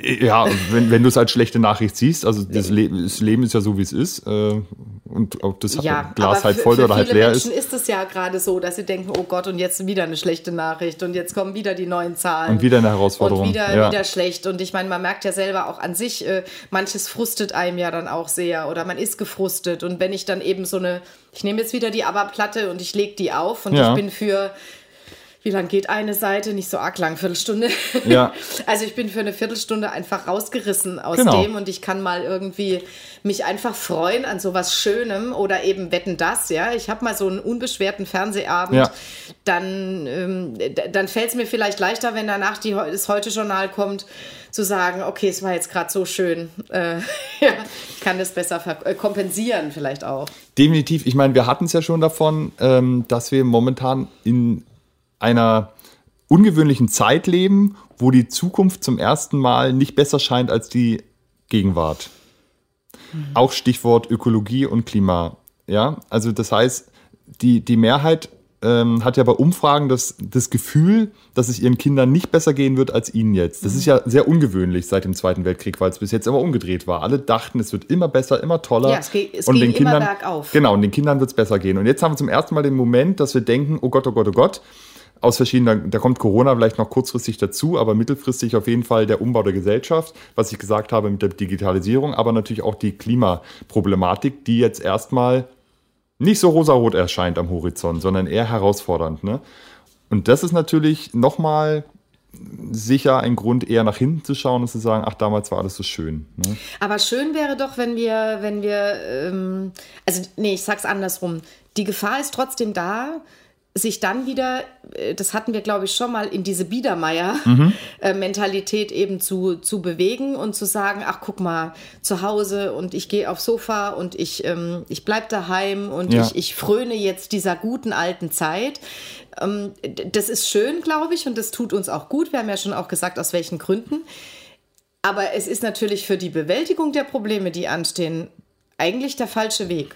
Ja, wenn, wenn du es als schlechte Nachricht siehst, also das, Le das Leben ist ja so, wie es ist. Äh, und ob das ja, Glas halb voll oder halb leer Menschen ist. ist es ja gerade so, dass sie denken, oh Gott, und jetzt wieder eine schlechte Nachricht und jetzt kommen wieder die neuen Zahlen. Und wieder eine Herausforderung. Und wieder, ja. wieder schlecht. Und ich meine, man merkt ja selber auch an sich, äh, manches frustet einem ja dann auch sehr oder man ist gefrustet. Und wenn ich dann eben so eine, ich nehme jetzt wieder die ABBA-Platte und ich lege die auf und ja. ich bin für wie lang geht eine Seite? Nicht so arg lang, Viertelstunde. Ja. Also ich bin für eine Viertelstunde einfach rausgerissen aus genau. dem und ich kann mal irgendwie mich einfach freuen an sowas Schönem oder eben wetten das, ja. Ich habe mal so einen unbeschwerten Fernsehabend, ja. dann, ähm, dann fällt es mir vielleicht leichter, wenn danach die, das Heute-Journal kommt, zu sagen, okay, es war jetzt gerade so schön. Äh, ja, ich kann das besser äh, kompensieren vielleicht auch. Definitiv. Ich meine, wir hatten es ja schon davon, ähm, dass wir momentan in einer ungewöhnlichen Zeit leben, wo die Zukunft zum ersten Mal nicht besser scheint als die Gegenwart. Mhm. Auch Stichwort Ökologie und Klima. Ja, also das heißt, die, die Mehrheit ähm, hat ja bei Umfragen das, das Gefühl, dass es ihren Kindern nicht besser gehen wird als ihnen jetzt. Das ist ja sehr ungewöhnlich seit dem Zweiten Weltkrieg, weil es bis jetzt immer umgedreht war. Alle dachten, es wird immer besser, immer toller. Ja, es, ge es und ging den Kindern, immer bergauf. Genau, und den Kindern wird es besser gehen. Und jetzt haben wir zum ersten Mal den Moment, dass wir denken, oh Gott, oh Gott, oh Gott, aus verschiedenen, da kommt Corona vielleicht noch kurzfristig dazu, aber mittelfristig auf jeden Fall der Umbau der Gesellschaft, was ich gesagt habe mit der Digitalisierung, aber natürlich auch die Klimaproblematik, die jetzt erstmal nicht so rosarot erscheint am Horizont, sondern eher herausfordernd. Ne? Und das ist natürlich nochmal sicher ein Grund, eher nach hinten zu schauen und zu sagen, ach, damals war alles so schön. Ne? Aber schön wäre doch, wenn wir, wenn wir, ähm, also nee, ich sag's andersrum. Die Gefahr ist trotzdem da, sich dann wieder, äh, das hatten wir, glaube ich, schon mal, in diese Biedermeier-Mentalität eben zu, zu bewegen und zu sagen, ach, guck mal, zu Hause und ich gehe aufs Sofa und ich, ähm, ich bleib daheim und Ja. ich, ich fröne jetzt dieser guten alten Zeit. Ähm, das ist schön, glaube ich, und das tut uns auch gut. Wir haben ja schon auch gesagt, aus welchen Gründen. Aber es ist natürlich für die Bewältigung der Probleme, die anstehen, eigentlich der falsche Weg.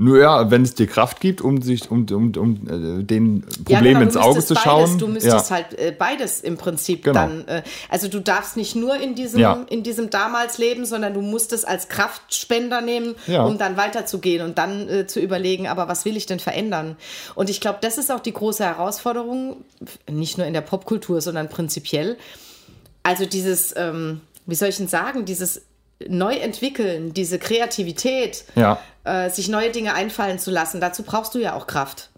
Nur ja, wenn es dir Kraft gibt, um sich um, um, um äh, den Problemen genau, ins Auge zu beides, schauen. Du müsstest halt äh, beides im Prinzip Genau. dann. Äh, also du darfst nicht nur in diesem, Ja. in diesem damals leben, sondern du musst es als Kraftspender nehmen, Ja. um dann weiterzugehen und dann äh, zu überlegen, aber was will ich denn verändern? Und ich glaube, das ist auch die große Herausforderung, nicht nur in der Popkultur, sondern prinzipiell. Also dieses, ähm, wie soll ich denn sagen, dieses Neuentwickeln, diese Kreativität, Ja. äh, sich neue Dinge einfallen zu lassen, dazu brauchst du ja auch Kraft.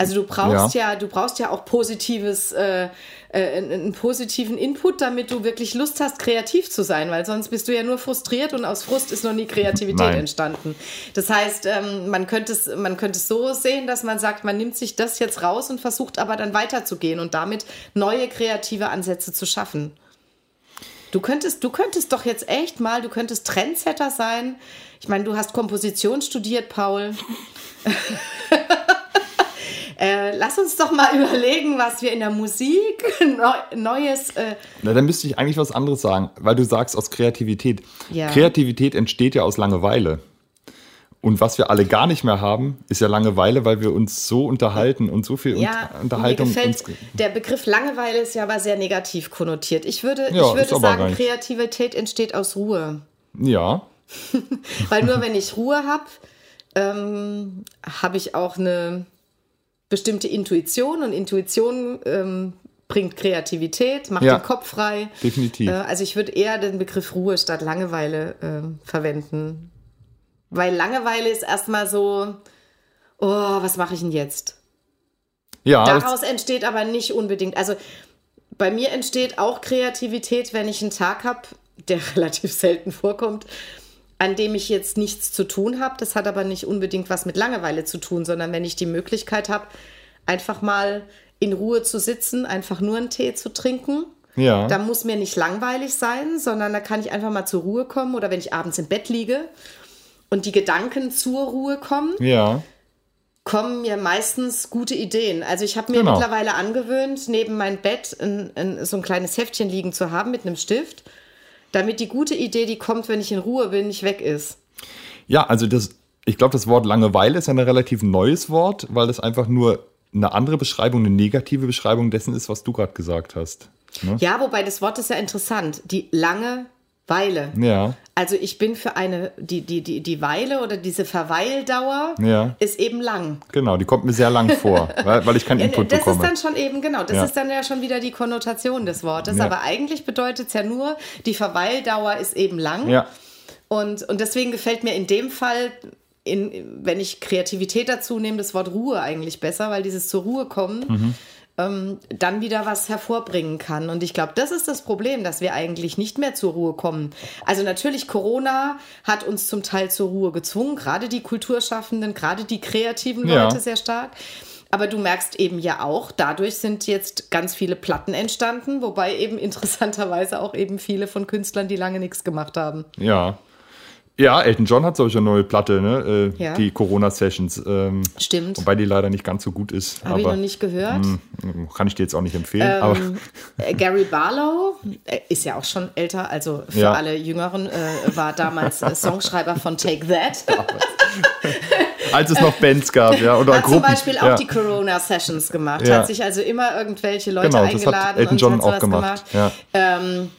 Also du brauchst ja, du brauchst ja auch positives, äh, äh, einen, einen positiven Input, damit du wirklich Lust hast, kreativ zu sein, weil sonst bist du ja nur frustriert und aus Frust ist noch nie Kreativität Nein. entstanden. Das heißt, ähm, man könnte es, man könnte es so sehen, dass man sagt, man nimmt sich das jetzt raus und versucht aber dann weiterzugehen und damit neue kreative Ansätze zu schaffen. Du könntest, du könntest doch jetzt echt mal, du könntest Trendsetter sein. Ich meine, du hast Komposition studiert, Paul. äh, lass uns doch mal überlegen, was wir in der Musik neu, Neues. Äh, Na, dann müsste ich eigentlich was anderes sagen, weil du sagst aus Kreativität. Ja. Kreativität entsteht ja aus Langeweile. Und was wir alle gar nicht mehr haben, ist ja Langeweile, weil wir uns so unterhalten und so viel ja, Un- Unterhaltung mir gefällt, der Begriff Langeweile ist ja aber sehr negativ konnotiert. Ich würde, Ja, ich würde sagen. Kreativität entsteht aus Ruhe. Ja, Weil nur wenn ich Ruhe habe, ähm, habe ich auch eine bestimmte Intuition und Intuition ähm, bringt Kreativität, macht Ja. den Kopf frei. definitiv. Äh, also ich würde eher den Begriff Ruhe statt Langeweile ähm, verwenden. Weil Langeweile ist erstmal so, oh, was mache ich denn jetzt? ja, Daraus entsteht aber nicht unbedingt. Also bei mir entsteht auch Kreativität, wenn ich einen Tag habe, der relativ selten vorkommt, an dem ich jetzt nichts zu tun habe. Das hat aber nicht unbedingt was mit Langeweile zu tun, sondern wenn ich die Möglichkeit habe, einfach mal in Ruhe zu sitzen, einfach nur einen Tee zu trinken. ja. Da muss mir nicht langweilig sein, sondern da kann ich einfach mal zur Ruhe kommen oder wenn ich abends im Bett liege und die Gedanken zur Ruhe kommen, ja. kommen mir meistens gute Ideen. Also ich habe mir Genau. mittlerweile angewöhnt, neben mein Bett ein, ein, so ein kleines Heftchen liegen zu haben mit einem Stift, damit die gute Idee, die kommt, wenn ich in Ruhe bin, nicht weg ist. Ja, also das, ich glaube, das Wort Langeweile ist ja ein relativ neues Wort, weil das einfach nur eine andere Beschreibung, eine negative Beschreibung dessen ist, was du gerade gesagt hast. Ne? Ja, wobei das Wort ist ja interessant. Die lange Weile. Ja, Also ich bin für eine, die, die, die, die Weile oder diese Verweildauer Ja. ist eben lang. genau, die kommt mir sehr lang vor, weil, weil ich keinen Input das bekomme. ist dann schon eben, genau, das Ja. ist dann ja schon wieder die Konnotation des Wortes. Ja. Aber eigentlich bedeutet es ja nur, die Verweildauer ist eben lang. ja, Und, und deswegen gefällt mir in dem Fall, in, wenn ich Kreativität dazu nehme, das Wort Ruhe eigentlich besser, weil dieses zur Ruhe kommen Mhm. Ähm, dann wieder was hervorbringen kann. Und ich glaube, das ist das Problem, dass wir eigentlich nicht mehr zur Ruhe kommen. Also natürlich, Corona hat uns zum Teil zur Ruhe gezwungen, gerade die Kulturschaffenden, gerade die kreativen Ja. Leute sehr stark. Aber du merkst eben ja auch, dadurch sind jetzt ganz viele Platten entstanden, wobei eben interessanterweise auch eben viele von Künstlern, die lange nichts gemacht haben. ja. Ja, Elton John hat solche neue Platte, ne? Äh, Ja. Die Corona-Sessions. Ähm, Stimmt. wobei die leider nicht ganz so gut ist. Habe ich noch nicht gehört. mh, kann ich dir jetzt auch nicht empfehlen. Ähm, äh, Gary Barlow äh, ist ja auch schon älter, also für Ja. alle Jüngeren, äh, war damals äh, Songschreiber von Take That. Als es noch Bands gab, ja. Oder hat Gruppen. zum Beispiel auch ja. die Corona-Sessions gemacht. Hat sich also immer irgendwelche Leute Genau, das hat eingeladen Elton und John hat sowas auch gemacht, ja. Ähm,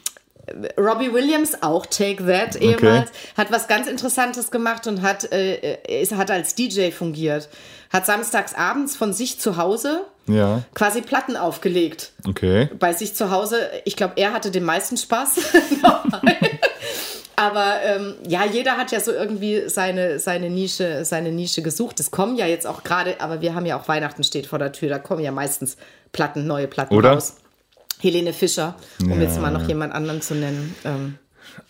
Robbie Williams, auch Take That ehemals, hat was ganz Interessantes gemacht und hat, äh, ist, hat als DJ fungiert. Hat samstags abends von sich zu Hause Ja, quasi Platten aufgelegt. okay. Bei sich zu Hause, ich glaube, er hatte den meisten Spaß. Aber ähm, ja, jeder hat ja so irgendwie seine, seine, Nische, seine Nische gesucht. Es kommen ja jetzt auch gerade, aber wir haben ja auch Weihnachten steht vor der Tür, da kommen ja meistens Platten, neue Platten Oder? raus. Helene Fischer, um Ja. jetzt mal noch jemand anderen zu nennen. Ähm,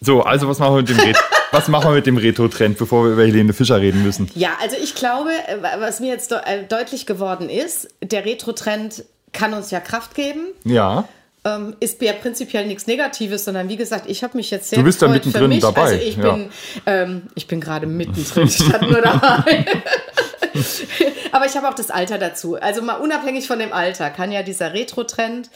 So, also was machen wir mit dem Retro? was machen wir mit dem Retro-Trend, bevor wir über Helene Fischer reden müssen? ja, also ich glaube, äh, was mir jetzt äh, deutlich geworden ist, der Retro-Trend kann uns ja Kraft geben. Ja. ähm, ist ja prinzipiell nichts Negatives, sondern wie gesagt, ich habe mich jetzt sehr Du bist da gefreut für mittendrin mich. dabei, Also ich ja. bin, ähm, ich bin gerade mittendrin, statt nur dabei. Aber ich habe auch das Alter dazu. Also mal unabhängig von dem Alter kann ja dieser Retro-Trend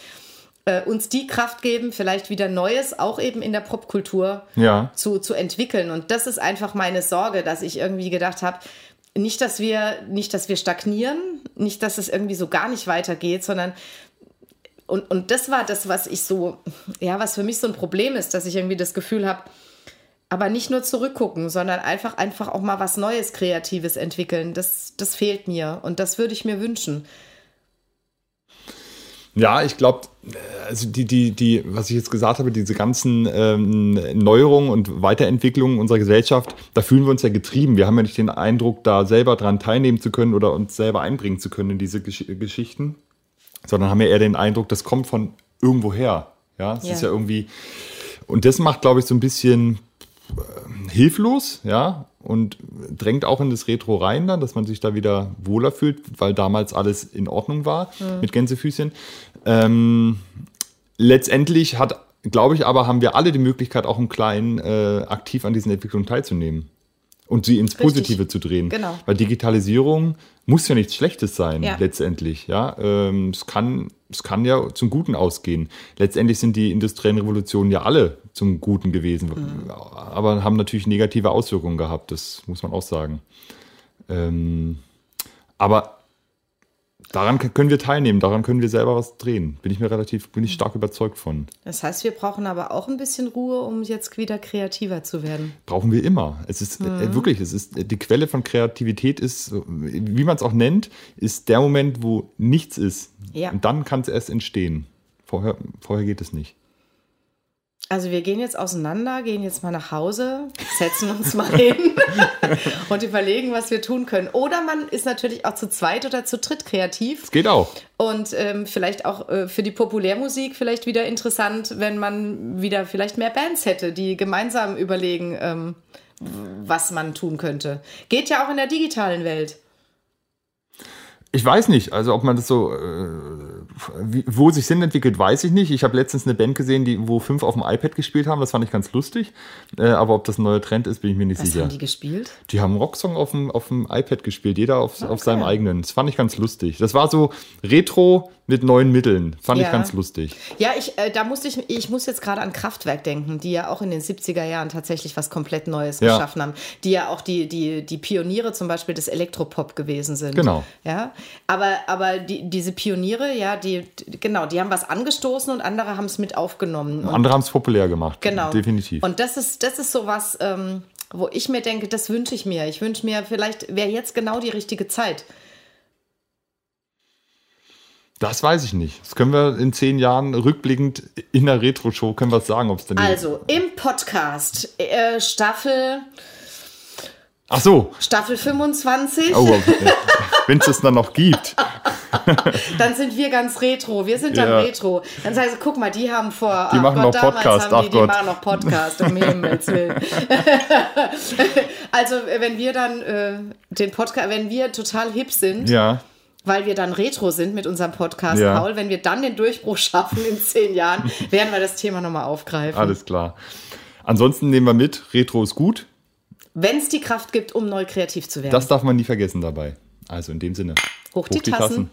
äh, uns die Kraft geben, vielleicht wieder Neues, auch eben in der Popkultur Ja. zu, zu entwickeln. Und das ist einfach meine Sorge, dass ich irgendwie gedacht habe, nicht, dass wir, nicht, dass wir stagnieren, nicht, dass es irgendwie so gar nicht weitergeht, sondern und, und das war das, was ich so, ja, was für mich so ein Problem ist, dass ich irgendwie das Gefühl habe, aber nicht nur zurückgucken, sondern einfach, einfach auch mal was Neues, Kreatives entwickeln. Das, das fehlt mir und das würde ich mir wünschen. Ja, ich glaube, also die, die, die, was ich jetzt gesagt habe, diese ganzen ähm, Neuerungen und Weiterentwicklungen unserer Gesellschaft, da fühlen wir uns ja getrieben. Wir haben ja nicht den Eindruck, da selber dran teilnehmen zu können oder uns selber einbringen zu können in diese Gesch Geschichten, sondern haben ja eher den Eindruck, das kommt von irgendwoher. Ja, es Ja. ist ja irgendwie, und das macht, glaube ich, so ein bisschen äh, hilflos, ja, und drängt auch in das Retro rein dann, dass man sich da wieder wohler fühlt, weil damals alles in Ordnung war mit Gänsefüßchen. Ähm, letztendlich hat, glaube ich, aber haben wir alle die Möglichkeit, auch im Kleinen äh, aktiv an diesen Entwicklungen teilzunehmen und sie ins Positive zu drehen. Genau. Weil Digitalisierung muss ja nichts Schlechtes sein, Ja. letztendlich. Ja, ähm, es kann, es kann ja zum Guten ausgehen. Letztendlich sind die industriellen Revolutionen ja alle zum Guten gewesen, Mhm. aber haben natürlich negative Auswirkungen gehabt. Das muss man auch sagen. Ähm, aber daran können wir teilnehmen, daran können wir selber was drehen. Bin ich mir relativ, bin ich stark überzeugt von. Das heißt, wir brauchen aber auch ein bisschen Ruhe, um jetzt wieder kreativer zu werden. brauchen wir immer. Es ist äh, wirklich, es ist die Quelle von Kreativität ist, wie man es auch nennt, ist der Moment, wo nichts ist. Ja. Und dann kann es erst entstehen. Vorher, vorher geht es nicht. Also wir gehen jetzt auseinander, gehen jetzt mal nach Hause, setzen uns mal hin und überlegen, was wir tun können. Oder man ist natürlich auch zu zweit oder zu dritt kreativ Es geht auch. und ähm, vielleicht auch äh, für die Populärmusik vielleicht wieder interessant, wenn man wieder vielleicht mehr Bands hätte, die gemeinsam überlegen, ähm, was man tun könnte. Geht ja auch in der digitalen Welt. Ich weiß nicht, also ob man das so, äh, wie, wo sich Sinn entwickelt, weiß ich nicht. Ich habe letztens eine Band gesehen, die, wo fünf auf dem iPad gespielt haben. Das fand ich ganz lustig. Äh, aber ob das ein neuer Trend ist, bin ich mir nicht Was sicher. haben die gespielt? Die haben einen Rocksong auf dem, auf dem iPad gespielt, jeder auf, Ah, auf seinem eigenen. Das fand ich ganz lustig. Das war so Retro mit neuen Mitteln. Fand Ja. ich ganz lustig. Ja, ich, äh, da musste ich, ich muss jetzt gerade an Kraftwerk denken, die ja auch in den 70er Jahren tatsächlich was komplett Neues Ja. geschaffen haben. Die ja auch die, die, die Pioniere zum Beispiel des Elektropop gewesen sind. Genau. Ja, aber, aber die, diese Pioniere, ja, die, genau, die haben was angestoßen und andere haben es mit aufgenommen. Und, Andere haben es populär gemacht. genau. Definitiv. Und das ist, das ist so was, ähm, wo ich mir denke, das wünsche ich mir. Ich wünsche mir, vielleicht wäre jetzt genau die richtige Zeit. Das weiß ich nicht. Das können wir in zehn Jahren rückblickend in der Retro-Show können wir es sagen, ob es denn. Also, im Podcast, äh, Staffel, Ach so. Staffel 25. Oh, wenn es das dann noch gibt. Dann sind wir ganz retro. Wir sind dann Ja. retro. Dann sagst du, guck mal, die haben vor. Die ach machen Gott, noch Podcast, Haben die, ach die Gott. machen noch Podcast, um Himmels Willen. also, wenn wir dann äh, den Podcast, wenn wir total hip sind, Ja. Weil wir dann retro sind mit unserem Podcast, Ja. Paul, wenn wir dann den Durchbruch schaffen in zehn Jahren, werden wir das Thema nochmal aufgreifen. Alles klar. Ansonsten nehmen wir mit, Retro ist gut. Wenn es die Kraft gibt, um neu kreativ zu werden. Das darf man nie vergessen dabei. Also in dem Sinne. Hoch die Tassen.